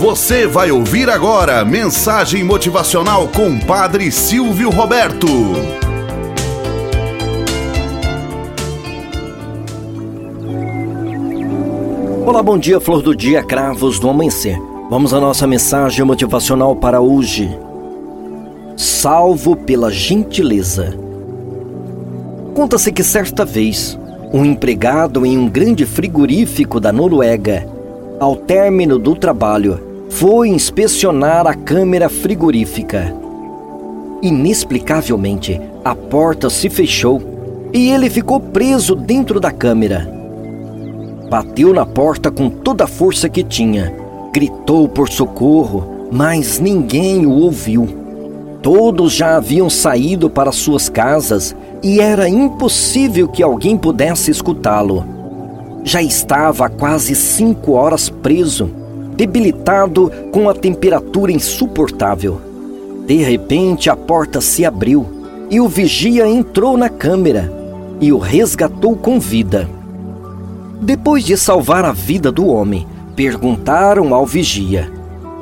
Você vai ouvir agora mensagem motivacional com Padre Silvio Roberto. Olá, bom dia, flor do dia, cravos do amanhecer. Vamos à nossa mensagem motivacional para hoje. Salvo pela gentileza. Conta-se que certa vez, um empregado em um grande frigorífico da Noruega, ao término do trabalho, foi inspecionar a câmara frigorífica. Inexplicavelmente, a porta se fechou e ele ficou preso dentro da câmara. Bateu na porta com toda a força que tinha, gritou por socorro, mas ninguém o ouviu. Todos já haviam saído para suas casas e era impossível que alguém pudesse escutá-lo. Já estava há quase cinco horas preso debilitado com a temperatura insuportável. De repente, a porta se abriu e o vigia entrou na câmera e o resgatou com vida. Depois de salvar a vida do homem, perguntaram ao vigia: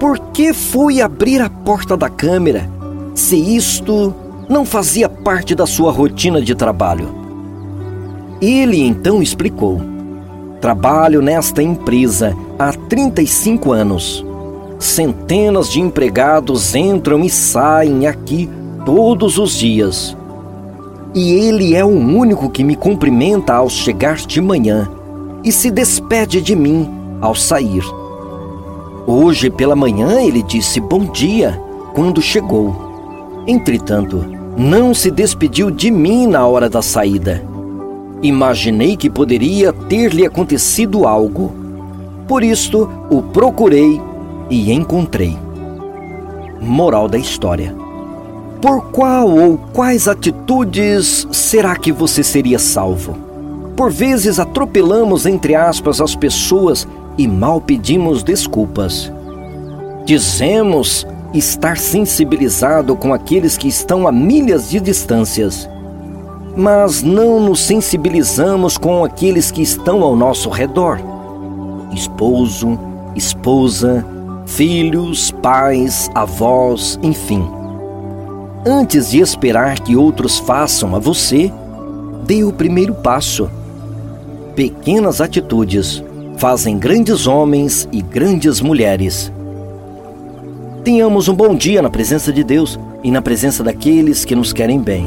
por que foi abrir a porta da câmera se isto não fazia parte da sua rotina de trabalho? Ele então explicou Trabalho nesta empresa há 35 anos. Centenas de empregados entram e saem aqui todos os dias. E ele é o único que me cumprimenta ao chegar de manhã e se despede de mim ao sair. Hoje pela manhã ele disse bom dia quando chegou. Entretanto, não se despediu de mim na hora da saída. Imaginei que poderia ter-lhe acontecido algo. Por isto, o procurei e encontrei. Moral da história: Por qual ou quais atitudes será que você seria salvo? Por vezes atropelamos, entre aspas, as pessoas e mal pedimos desculpas. Dizemos estar sensibilizado com aqueles que estão a milhas de distâncias mas não nos sensibilizamos com aqueles que estão ao nosso redor. Esposo, esposa, filhos, pais, avós, enfim. Antes de esperar que outros façam a você, dê o primeiro passo. Pequenas atitudes fazem grandes homens e grandes mulheres. Tenhamos um bom dia na presença de Deus e na presença daqueles que nos querem bem.